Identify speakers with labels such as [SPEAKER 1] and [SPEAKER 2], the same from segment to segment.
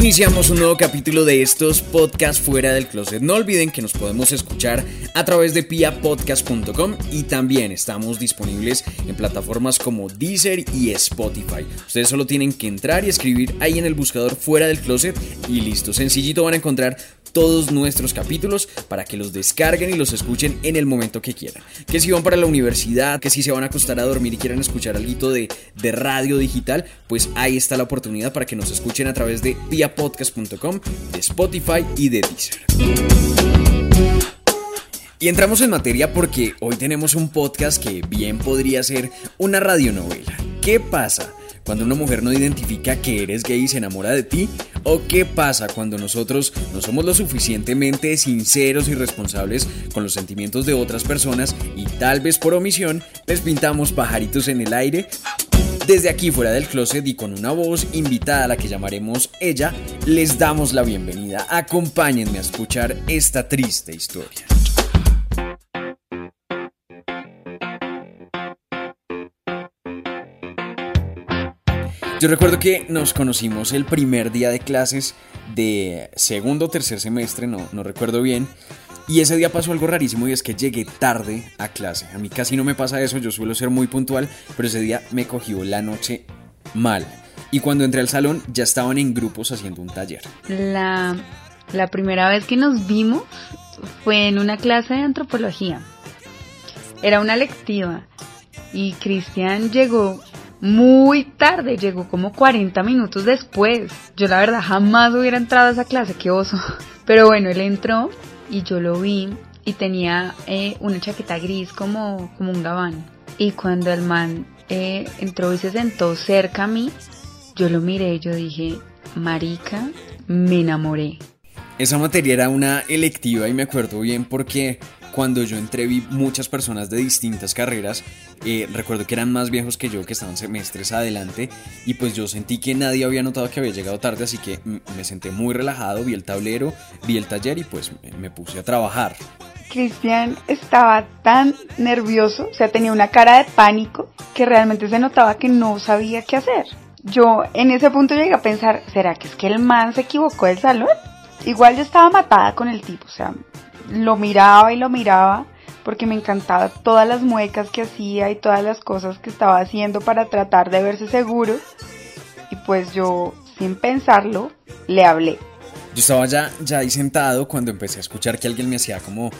[SPEAKER 1] Iniciamos un nuevo capítulo de estos podcasts fuera del closet. No olviden que nos podemos escuchar a través de piapodcast.com y también estamos disponibles en plataformas como Deezer y Spotify. Ustedes solo tienen que entrar y escribir ahí en el buscador fuera del closet y listo. Sencillito van a encontrar todos nuestros capítulos para que los descarguen y los escuchen en el momento que quieran. Que si van para la universidad, que si se van a acostar a dormir y quieran escuchar algo de, de radio digital, pues ahí está la oportunidad para que nos escuchen a través de viapodcast.com, de Spotify y de Deezer. Y entramos en materia porque hoy tenemos un podcast que bien podría ser una radionovela. ¿Qué pasa? cuando una mujer no identifica que eres gay y se enamora de ti? ¿O qué pasa cuando nosotros no somos lo suficientemente sinceros y responsables con los sentimientos de otras personas y tal vez por omisión les pintamos pajaritos en el aire? Desde aquí fuera del closet y con una voz invitada a la que llamaremos ella, les damos la bienvenida. Acompáñenme a escuchar esta triste historia. Yo recuerdo que nos conocimos el primer día de clases de segundo o tercer semestre, no, no recuerdo bien. Y ese día pasó algo rarísimo y es que llegué tarde a clase. A mí casi no me pasa eso, yo suelo ser muy puntual, pero ese día me cogió la noche mal. Y cuando entré al salón ya estaban en grupos haciendo un taller.
[SPEAKER 2] La, la primera vez que nos vimos fue en una clase de antropología. Era una lectiva y Cristian llegó muy tarde, llegó como 40 minutos después. Yo la verdad jamás hubiera entrado a esa clase, qué oso. Pero bueno, él entró y yo lo vi y tenía eh, una chaqueta gris como, como un gabán. Y cuando el man eh, entró y se sentó cerca a mí, yo lo miré y yo dije, marica, me enamoré.
[SPEAKER 1] Esa materia era una electiva y me acuerdo bien porque cuando yo entré vi muchas personas de distintas carreras, eh, recuerdo que eran más viejos que yo, que estaban semestres adelante, y pues yo sentí que nadie había notado que había llegado tarde, así que me senté muy relajado, vi el tablero, vi el taller y pues me puse a trabajar.
[SPEAKER 2] Cristian estaba tan nervioso, o sea, tenía una cara de pánico, que realmente se notaba que no sabía qué hacer. Yo en ese punto llegué a pensar, ¿será que es que el man se equivocó del salón? Igual yo estaba matada con el tipo, o sea, lo miraba y lo miraba porque me encantaba todas las muecas que hacía y todas las cosas que estaba haciendo para tratar de verse seguro. Y pues yo, sin pensarlo, le hablé.
[SPEAKER 1] Yo estaba ya, ya ahí sentado cuando empecé a escuchar que alguien me hacía como...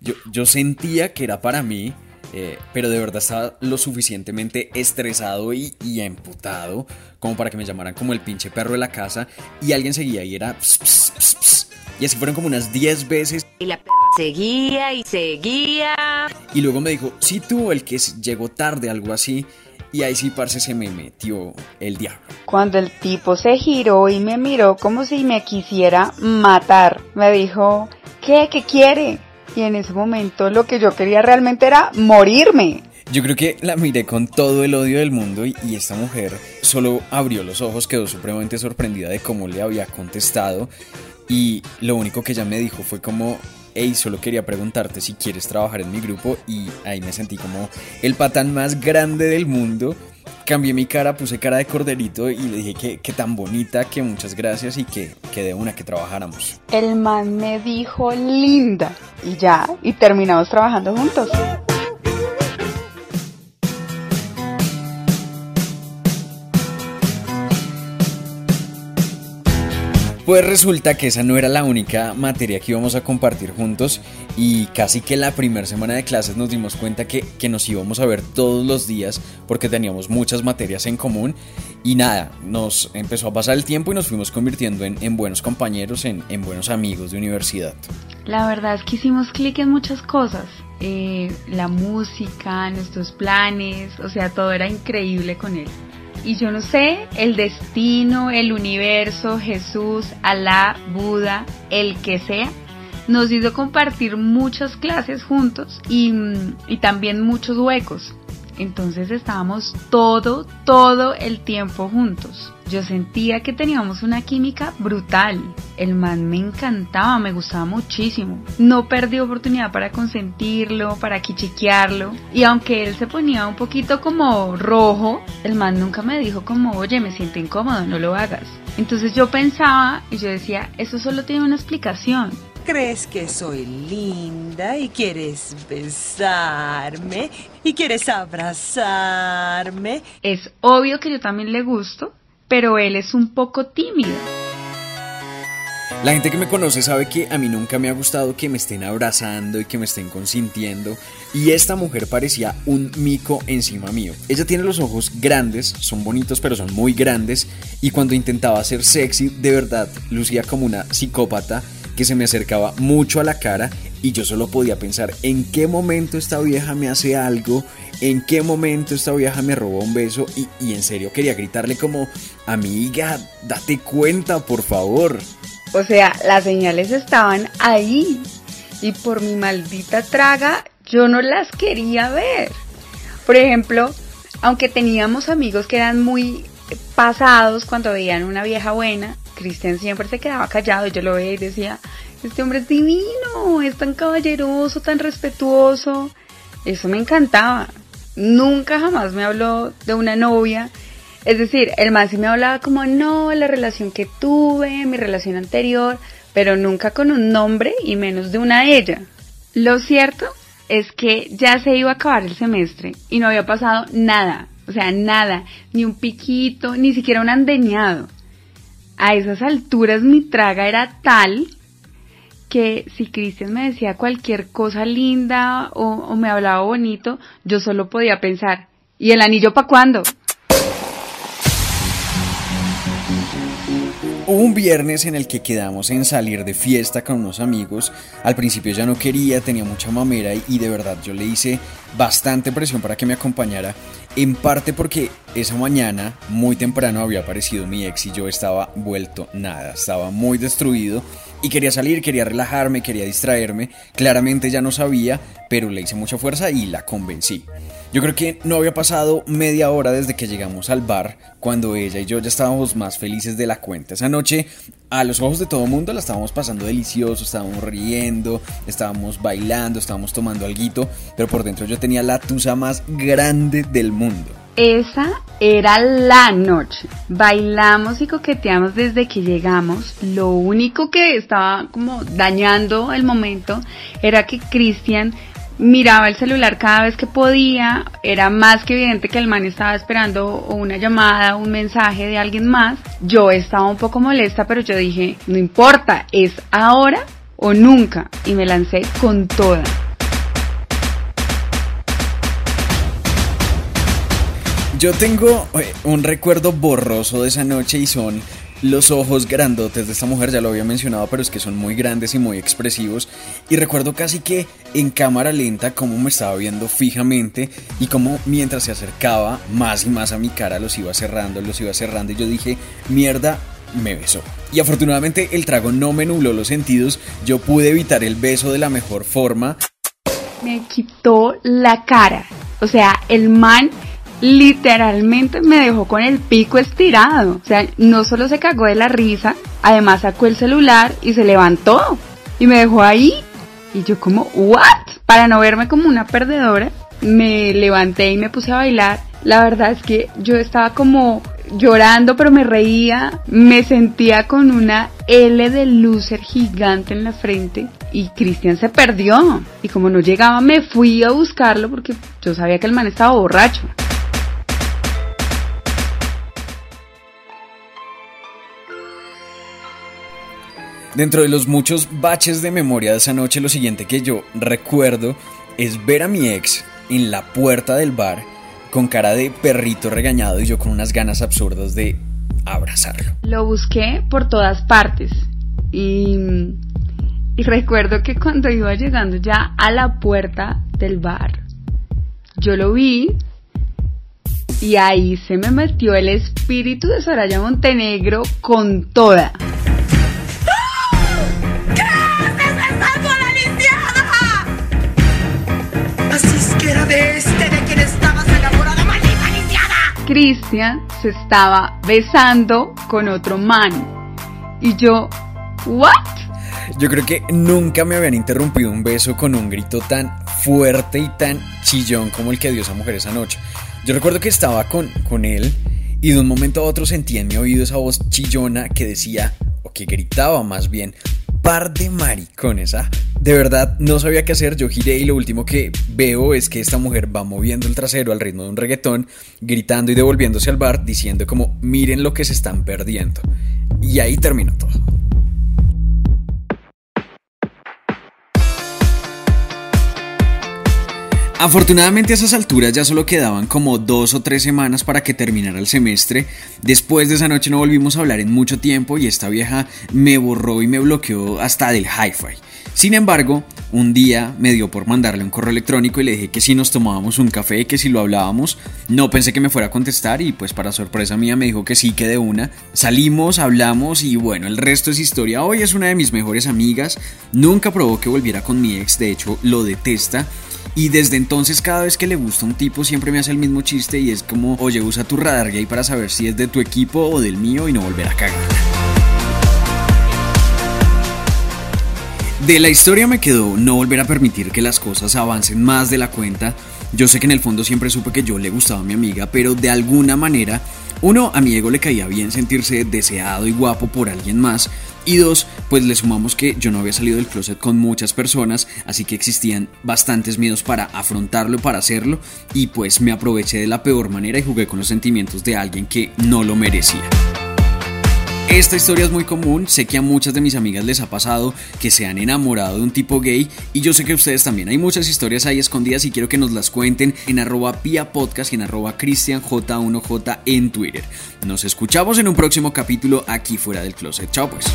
[SPEAKER 1] Yo, yo sentía que era para mí, eh, pero de verdad estaba lo suficientemente estresado y, y, emputado como para que me llamaran como el pinche perro de la casa y alguien seguía y era... Y así fueron como unas 10 veces.
[SPEAKER 3] Y la p seguía y seguía.
[SPEAKER 1] Y luego me dijo, sí tú, el que llegó tarde, algo así. Y ahí sí, parce, se me metió el diablo.
[SPEAKER 2] Cuando el tipo se giró y me miró como si me quisiera matar, me dijo, ¿qué? ¿Qué quiere? Y en ese momento lo que yo quería realmente era morirme.
[SPEAKER 1] Yo creo que la miré con todo el odio del mundo y, y, esta mujer solo abrió los ojos, quedó supremamente sorprendida de cómo le había contestado y lo único que ella me dijo fue como, hey, solo quería preguntarte si quieres trabajar en mi grupo y ahí me sentí como el patán más grande del mundo. Cambié mi cara, puse cara de corderito y le dije que, tan bonita, que muchas gracias y que, que de una que trabajáramos.
[SPEAKER 2] El man me dijo linda y ya, y terminamos trabajando juntos.
[SPEAKER 1] Pues resulta que esa no era la única materia que íbamos a compartir juntos y casi que la primera semana de clases nos dimos cuenta que, nos íbamos a ver todos los días porque teníamos muchas materias en común y nada, nos empezó a pasar el tiempo y nos fuimos convirtiendo en, buenos compañeros, en, buenos amigos de universidad.
[SPEAKER 2] La verdad es que hicimos clic en muchas cosas. Eh, la música, nuestros planes, o sea, todo era increíble con él. Y yo no sé, el destino, el universo, Jesús, Alá, Buda, el que sea, nos hizo compartir muchas clases juntos y, y también muchos huecos. Entonces estábamos todo, todo el tiempo juntos. Yo sentía que teníamos una química brutal. El man me encantaba, me gustaba muchísimo. No perdí oportunidad para consentirlo, para quichiquearlo. Y aunque él se ponía un poquito como rojo, el man nunca me dijo como, oye, me siento incómodo, no lo hagas. Entonces yo pensaba y yo decía, eso solo tiene una explicación.
[SPEAKER 4] ¿Crees que soy linda y quieres besarme y quieres abrazarme?
[SPEAKER 2] Es obvio que yo también le gusto, pero él es un poco tímido.
[SPEAKER 1] La gente que me conoce sabe que a mí nunca me ha gustado que me estén abrazando y que me estén consintiendo. Y esta mujer parecía un mico encima mío. Ella tiene los ojos grandes, son bonitos pero son muy grandes. Y cuando intentaba ser sexy, de verdad, lucía como una psicópata que se me acercaba mucho a la cara y yo solo podía pensar en qué momento esta vieja me hace algo, en qué momento esta vieja me robó un beso y, y en serio quería gritarle como, amiga, date cuenta, por favor.
[SPEAKER 2] O sea, las señales estaban ahí y por mi maldita traga yo no las quería ver. Por ejemplo, aunque teníamos amigos que eran muy pasados cuando veían una vieja buena, Cristian siempre se quedaba callado yo lo veía y decía, este hombre es divino, es tan caballeroso, tan respetuoso. Eso me encantaba. Nunca jamás me habló de una novia. Es decir, el más sí me hablaba como, no, la relación que tuve, mi relación anterior, pero nunca con un nombre y menos de una ella. Lo cierto es que ya se iba a acabar el semestre y no había pasado nada, o sea, nada, ni un piquito, ni siquiera un andeñado. A esas alturas mi traga era tal que si Cristian me decía cualquier cosa linda o, o me hablaba bonito, yo solo podía pensar, ¿y el anillo para cuándo?
[SPEAKER 1] Hubo un viernes en el que quedamos en salir de fiesta con unos amigos. Al principio ya no quería, tenía mucha mamera y de verdad yo le hice bastante presión para que me acompañara. En parte porque esa mañana, muy temprano, había aparecido mi ex y yo estaba vuelto nada, estaba muy destruido y quería salir, quería relajarme, quería distraerme. Claramente ya no sabía, pero le hice mucha fuerza y la convencí. Yo creo que no había pasado media hora desde que llegamos al bar cuando ella y yo ya estábamos más felices de la cuenta. Esa noche, a los ojos de todo el mundo, la estábamos pasando delicioso, estábamos riendo, estábamos bailando, estábamos tomando algo, pero por dentro yo tenía la tusa más grande del mundo.
[SPEAKER 2] Esa era la noche. Bailamos y coqueteamos desde que llegamos. Lo único que estaba como dañando el momento era que Cristian miraba el celular cada vez que podía, era más que evidente que el man estaba esperando una llamada, un mensaje de alguien más. Yo estaba un poco molesta, pero yo dije, no importa, es ahora o nunca. Y me lancé con toda.
[SPEAKER 1] Yo tengo eh, un recuerdo borroso de esa noche y son los ojos grandotes de esta mujer, ya lo había mencionado, pero es que son muy grandes y muy expresivos. Y recuerdo casi que en cámara lenta cómo me estaba viendo fijamente y cómo mientras se acercaba más y más a mi cara los iba cerrando, los iba cerrando. Y yo dije, mierda, me besó. Y afortunadamente el trago no me nubló los sentidos, yo pude evitar el beso de la mejor forma.
[SPEAKER 2] Me quitó la cara. O sea, el man literalmente me dejó con el pico estirado. O sea, no solo se cagó de la risa, además sacó el celular y se levantó y me dejó ahí. Y yo como, ¿what? Para no verme como una perdedora, me levanté y me puse a bailar. La verdad es que yo estaba como llorando, pero me reía. Me sentía con una L de loser gigante en la frente. Y Cristian se perdió. Y como no llegaba, me fui a buscarlo porque yo sabía que el man estaba borracho.
[SPEAKER 1] Dentro de los muchos baches de memoria de esa noche, lo siguiente que yo recuerdo es ver a mi ex en la puerta del bar con cara de perrito regañado y yo con unas ganas absurdas de abrazarlo.
[SPEAKER 2] Lo busqué por todas partes y, y recuerdo que cuando iba llegando ya a la puerta del bar, yo lo vi y ahí se me metió el espíritu de Soraya Montenegro con toda. Cristian se estaba besando con otro man. Y yo, ¿what?
[SPEAKER 1] Yo creo que nunca me habían interrumpido un beso con un grito tan fuerte y tan chillón como el que dio esa mujer esa noche. Yo recuerdo que estaba con, con él y de un momento a otro sentí en mi oído esa voz chillona que decía, o que gritaba más bien, par de maricones, ¿ah? De verdad, no sabía qué hacer, yo giré y lo último que veo es que esta mujer va moviendo el trasero al ritmo de un reggaetón, gritando y devolviéndose al bar, diciendo como, miren lo que se están perdiendo. Y ahí terminó todo. Afortunadamente a esas alturas ya solo quedaban como dos o tres semanas para que terminara el semestre. Después de esa noche no volvimos a hablar en mucho tiempo y esta vieja me borró y me bloqueó hasta del hi-fi. Sin embargo, un día me dio por mandarle un correo electrónico y le dije que si nos tomábamos un café, que si lo hablábamos, no pensé que me fuera a contestar y pues para sorpresa mía me dijo que sí, que de una. Salimos, hablamos y bueno, el resto es historia. Hoy es una de mis mejores amigas, nunca probó que volviera con mi ex, de hecho lo detesta y desde entonces cada vez que le gusta un tipo siempre me hace el mismo chiste y es como, oye, usa tu radar gay para saber si es de tu equipo o del mío y no volver a cagar. De la historia me quedó no volver a permitir que las cosas avancen más de la cuenta. Yo sé que en el fondo siempre supe que yo le gustaba a mi amiga, pero de alguna manera uno, a mi ego le caía bien sentirse deseado y guapo por alguien más. Y dos, pues le sumamos que yo no había salido del closet con muchas personas, así que existían bastantes miedos para afrontarlo, para hacerlo, y pues me aproveché de la peor manera y jugué con los sentimientos de alguien que no lo merecía. Esta historia es muy común, sé que a muchas de mis amigas les ha pasado que se han enamorado de un tipo gay y yo sé que ustedes también. Hay muchas historias ahí escondidas y quiero que nos las cuenten en arroba pia podcast y en arroba cristianj1j en Twitter. Nos escuchamos en un próximo capítulo aquí fuera del closet. Chao pues.